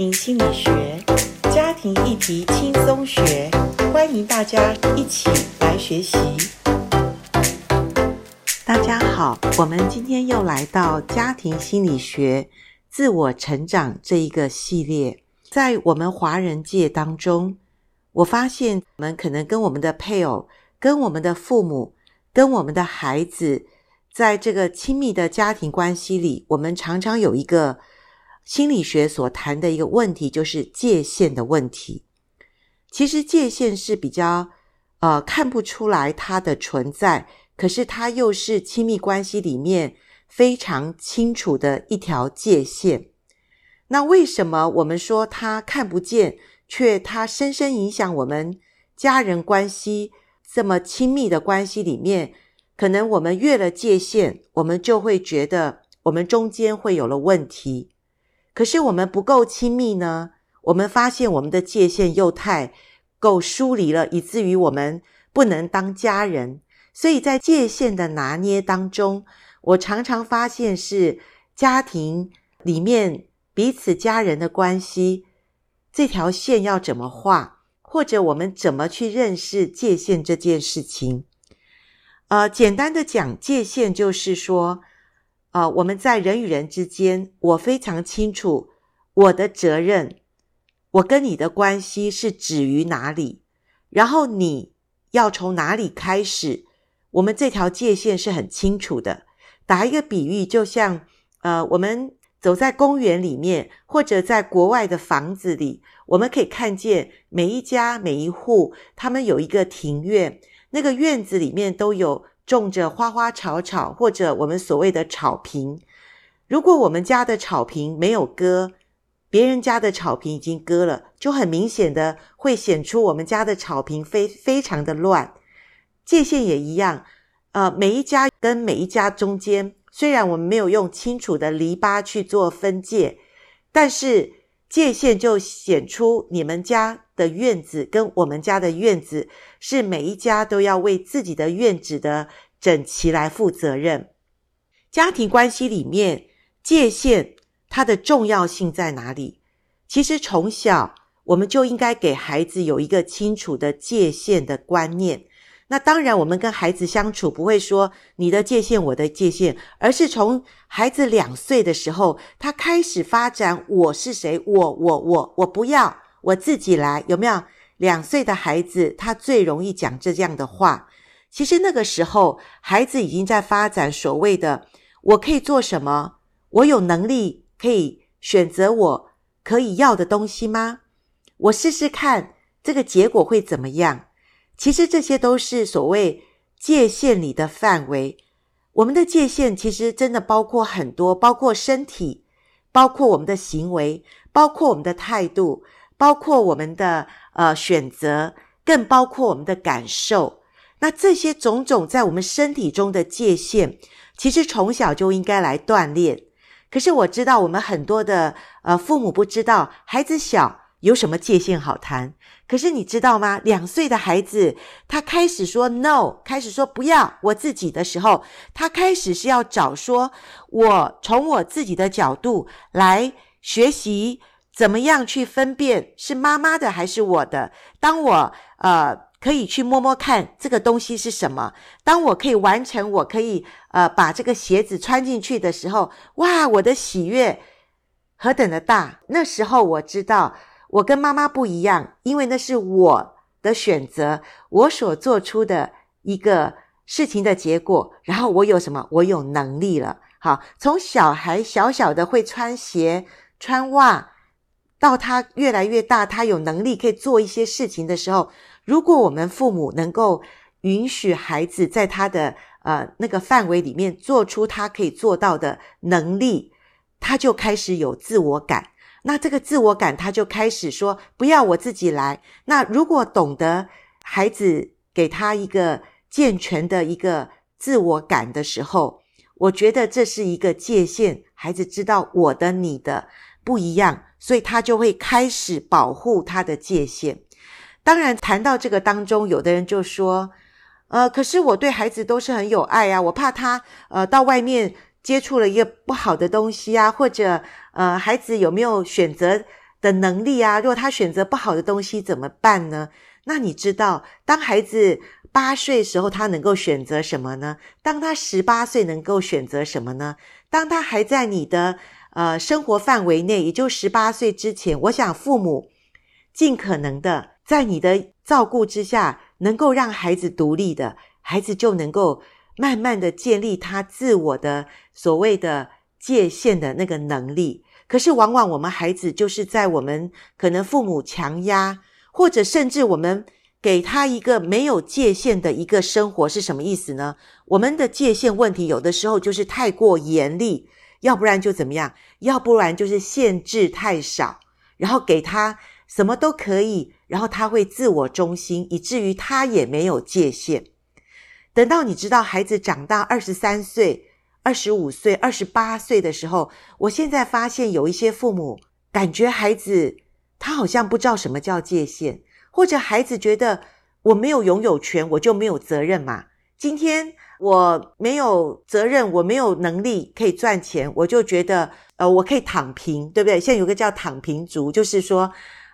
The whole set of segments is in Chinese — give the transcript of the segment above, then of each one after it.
心理学，家庭议题轻松学，欢迎大家一起来学习。大家好，我们今天又来到家庭心理学、自我成长这一个系列。在我们华人界当中，我发现我们可能跟我们的配偶、跟我们的父母、跟我们的孩子，在这个亲密的家庭关系里，我们常常有一个。心理学所谈的一个问题就是界限的问题。其实界限是比较呃看不出来它的存在，可是它又是亲密关系里面非常清楚的一条界限。那为什么我们说它看不见，却它深深影响我们家人关系这么亲密的关系里面？可能我们越了界限，我们就会觉得我们中间会有了问题。可是我们不够亲密呢？我们发现我们的界限又太够疏离了，以至于我们不能当家人。所以在界限的拿捏当中，我常常发现是家庭里面彼此家人的关系，这条线要怎么画，或者我们怎么去认识界限这件事情。呃，简单的讲，界限就是说。啊、我们在人与人之间，我非常清楚我的责任，我跟你的关系是止于哪里，然后你要从哪里开始，我们这条界限是很清楚的。打一个比喻，就像呃，我们走在公园里面，或者在国外的房子里，我们可以看见每一家每一户，他们有一个庭院，那个院子里面都有。种着花花草草，或者我们所谓的草坪。如果我们家的草坪没有割，别人家的草坪已经割了，就很明显的会显出我们家的草坪非非常的乱。界限也一样，呃，每一家跟每一家中间，虽然我们没有用清楚的篱笆去做分界，但是界限就显出你们家的院子跟我们家的院子是每一家都要为自己的院子的整齐来负责任。家庭关系里面界限它的重要性在哪里？其实从小我们就应该给孩子有一个清楚的界限的观念。那当然，我们跟孩子相处不会说你的界限我的界限，而是从孩子两岁的时候，他开始发展我是谁，我我我我不要。我自己来，有没有？两岁的孩子，他最容易讲这样的话。其实那个时候，孩子已经在发展所谓的“我可以做什么？我有能力可以选择我可以要的东西吗？我试试看这个结果会怎么样？”其实这些都是所谓界限里的范围。我们的界限其实真的包括很多，包括身体，包括我们的行为，包括我们的态度。包括我们的呃选择，更包括我们的感受。那这些种种在我们身体中的界限，其实从小就应该来锻炼。可是我知道，我们很多的呃父母不知道，孩子小有什么界限好谈。可是你知道吗？两岁的孩子，他开始说 no，开始说不要我自己的时候，他开始是要找说，我从我自己的角度来学习。怎么样去分辨是妈妈的还是我的？当我呃可以去摸摸看这个东西是什么，当我可以完成，我可以呃把这个鞋子穿进去的时候，哇，我的喜悦何等的大！那时候我知道我跟妈妈不一样，因为那是我的选择，我所做出的一个事情的结果。然后我有什么？我有能力了。好，从小孩小小的会穿鞋、穿袜。到他越来越大，他有能力可以做一些事情的时候，如果我们父母能够允许孩子在他的呃那个范围里面做出他可以做到的能力，他就开始有自我感。那这个自我感，他就开始说不要我自己来。那如果懂得孩子给他一个健全的一个自我感的时候，我觉得这是一个界限，孩子知道我的你的不一样。所以他就会开始保护他的界限。当然，谈到这个当中，有的人就说：“呃，可是我对孩子都是很有爱啊，我怕他呃到外面接触了一个不好的东西啊，或者呃孩子有没有选择的能力啊，如果他选择不好的东西怎么办呢？那你知道，当孩子八岁时候，他能够选择什么呢？当他十八岁能够选择什么呢？当他还在你的呃生活范围内，也就十八岁之前，我想父母尽可能的在你的照顾之下，能够让孩子独立的，孩子就能够慢慢的建立他自我的所谓的界限的那个能力。可是往往我们孩子就是在我们可能父母强压，或者甚至我们。给他一个没有界限的一个生活是什么意思呢？我们的界限问题有的时候就是太过严厉，要不然就怎么样？要不然就是限制太少，然后给他什么都可以，然后他会自我中心，以至于他也没有界限。等到你知道孩子长大二十三岁、二十五岁、二十八岁的时候，我现在发现有一些父母感觉孩子他好像不知道什么叫界限。或者孩子觉得我没有拥有权，我就没有责任嘛。今天我没有责任，我没有能力可以赚钱，我就觉得呃，我可以躺平，对不对？现在有个叫躺平族，就是说，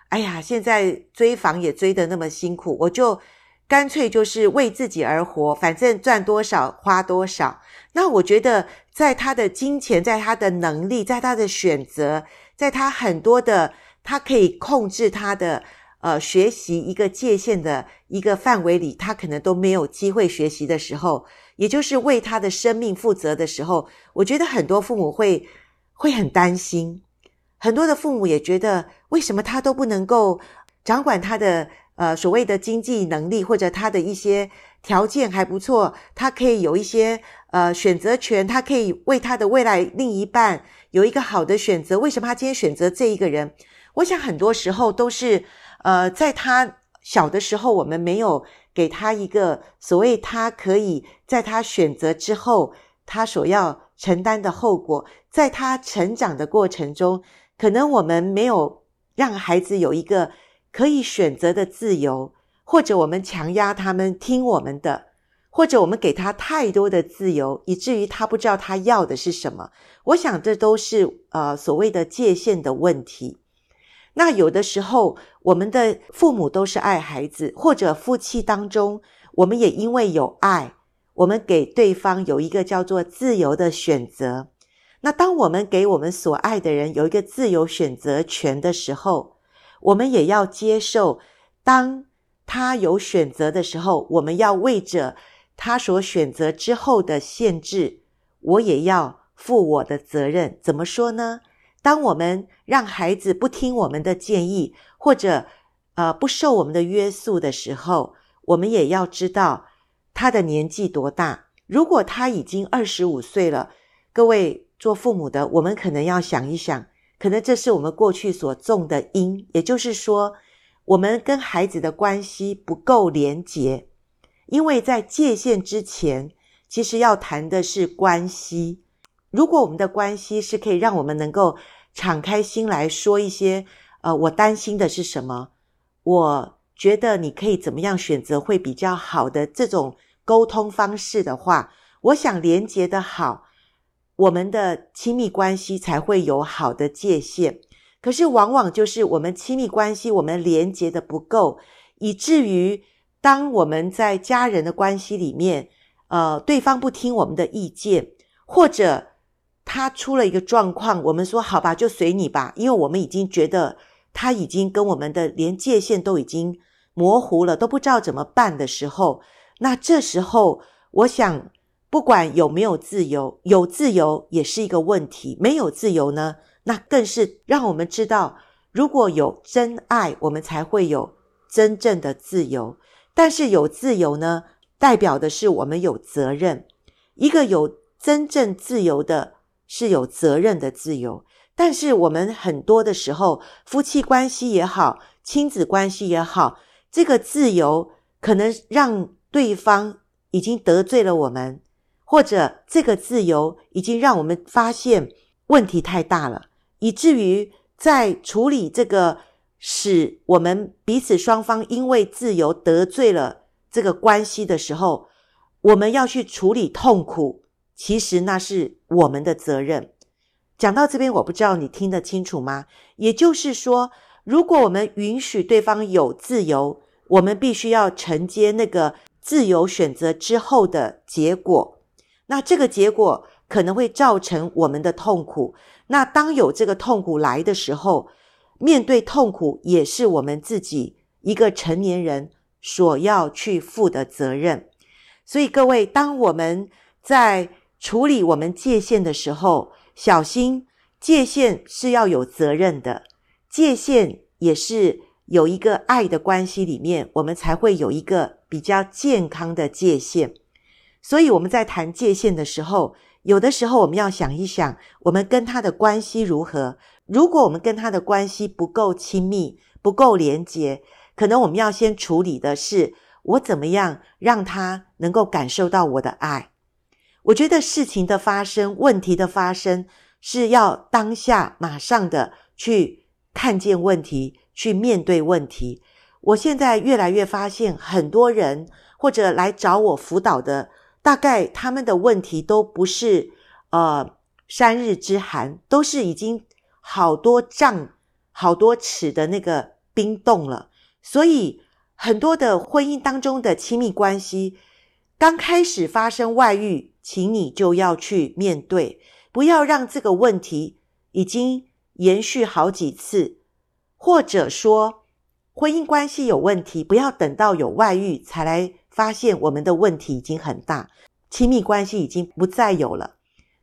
哎呀，现在追房也追得那么辛苦，我就干脆就是为自己而活，反正赚多少花多少。那我觉得，在他的金钱，在他的能力，在他的选择，在他很多的，他可以控制他的。呃，学习一个界限的一个范围里，他可能都没有机会学习的时候，也就是为他的生命负责的时候，我觉得很多父母会会很担心，很多的父母也觉得，为什么他都不能够掌管他的呃所谓的经济能力，或者他的一些条件还不错，他可以有一些呃选择权，他可以为他的未来另一半有一个好的选择，为什么他今天选择这一个人？我想很多时候都是。呃，在他小的时候，我们没有给他一个所谓他可以在他选择之后，他所要承担的后果，在他成长的过程中，可能我们没有让孩子有一个可以选择的自由，或者我们强压他们听我们的，或者我们给他太多的自由，以至于他不知道他要的是什么。我想这都是呃所谓的界限的问题。那有的时候，我们的父母都是爱孩子，或者夫妻当中，我们也因为有爱，我们给对方有一个叫做自由的选择。那当我们给我们所爱的人有一个自由选择权的时候，我们也要接受，当他有选择的时候，我们要为着他所选择之后的限制，我也要负我的责任。怎么说呢？当我们让孩子不听我们的建议，或者呃不受我们的约束的时候，我们也要知道他的年纪多大。如果他已经二十五岁了，各位做父母的，我们可能要想一想，可能这是我们过去所种的因，也就是说，我们跟孩子的关系不够连结。因为在界限之前，其实要谈的是关系。如果我们的关系是可以让我们能够敞开心来说一些，呃，我担心的是什么？我觉得你可以怎么样选择会比较好的这种沟通方式的话，我想连接的好，我们的亲密关系才会有好的界限。可是往往就是我们亲密关系，我们连接的不够，以至于当我们在家人的关系里面，呃，对方不听我们的意见，或者。他出了一个状况，我们说好吧，就随你吧，因为我们已经觉得他已经跟我们的连界限都已经模糊了，都不知道怎么办的时候，那这时候我想，不管有没有自由，有自由也是一个问题，没有自由呢，那更是让我们知道，如果有真爱，我们才会有真正的自由。但是有自由呢，代表的是我们有责任，一个有真正自由的。是有责任的自由，但是我们很多的时候，夫妻关系也好，亲子关系也好，这个自由可能让对方已经得罪了我们，或者这个自由已经让我们发现问题太大了，以至于在处理这个使我们彼此双方因为自由得罪了这个关系的时候，我们要去处理痛苦。其实那是我们的责任，讲到这边，我不知道你听得清楚吗？也就是说，如果我们允许对方有自由，我们必须要承接那个自由选择之后的结果。那这个结果可能会造成我们的痛苦。那当有这个痛苦来的时候，面对痛苦也是我们自己一个成年人所要去负的责任。所以各位，当我们在处理我们界限的时候，小心，界限是要有责任的，界限也是有一个爱的关系里面，我们才会有一个比较健康的界限。所以我们在谈界限的时候，有的时候我们要想一想，我们跟他的关系如何。如果我们跟他的关系不够亲密、不够连结，可能我们要先处理的是，我怎么样让他能够感受到我的爱。我觉得事情的发生，问题的发生，是要当下马上的去看见问题，去面对问题。我现在越来越发现，很多人或者来找我辅导的，大概他们的问题都不是呃三日之寒，都是已经好多丈、好多尺的那个冰冻了。所以很多的婚姻当中的亲密关系，刚开始发生外遇。请你就要去面对，不要让这个问题已经延续好几次，或者说婚姻关系有问题，不要等到有外遇才来发现我们的问题已经很大，亲密关系已经不再有了。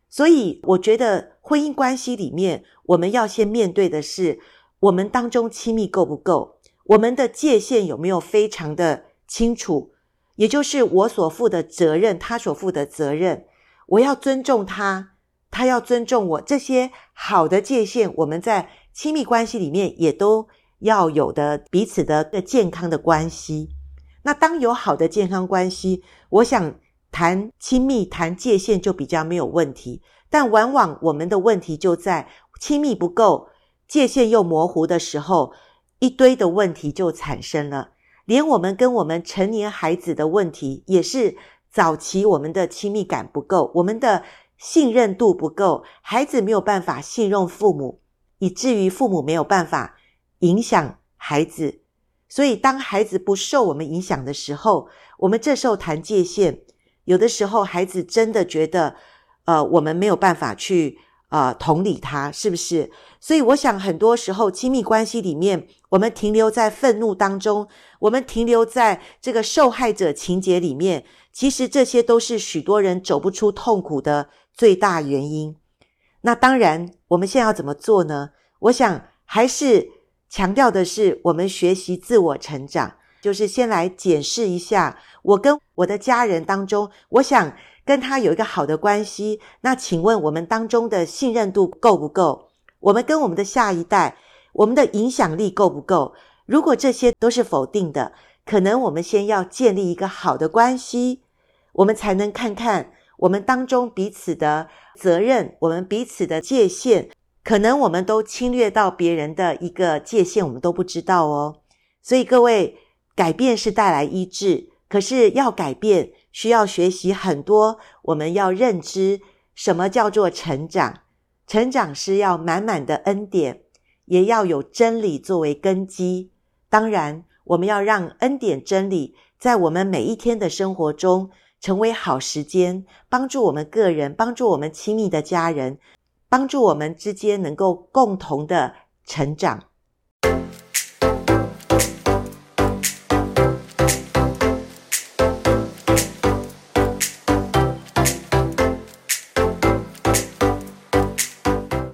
所以我觉得婚姻关系里面，我们要先面对的是我们当中亲密够不够，我们的界限有没有非常的清楚。也就是我所负的责任，他所负的责任，我要尊重他，他要尊重我，这些好的界限，我们在亲密关系里面也都要有的彼此的健康的关系。那当有好的健康关系，我想谈亲密、谈界限就比较没有问题。但往往我们的问题就在亲密不够，界限又模糊的时候，一堆的问题就产生了。连我们跟我们成年孩子的问题，也是早期我们的亲密感不够，我们的信任度不够，孩子没有办法信任父母，以至于父母没有办法影响孩子。所以，当孩子不受我们影响的时候，我们这时候谈界限，有的时候孩子真的觉得，呃，我们没有办法去。呃，同理他是不是？所以我想，很多时候亲密关系里面，我们停留在愤怒当中，我们停留在这个受害者情节里面，其实这些都是许多人走不出痛苦的最大原因。那当然，我们现在要怎么做呢？我想还是强调的是，我们学习自我成长，就是先来检视一下我跟我的家人当中，我想。跟他有一个好的关系，那请问我们当中的信任度够不够？我们跟我们的下一代，我们的影响力够不够？如果这些都是否定的，可能我们先要建立一个好的关系，我们才能看看我们当中彼此的责任，我们彼此的界限，可能我们都侵略到别人的一个界限，我们都不知道哦。所以各位，改变是带来医治，可是要改变。需要学习很多，我们要认知什么叫做成长。成长是要满满的恩典，也要有真理作为根基。当然，我们要让恩典真理在我们每一天的生活中成为好时间，帮助我们个人，帮助我们亲密的家人，帮助我们之间能够共同的成长。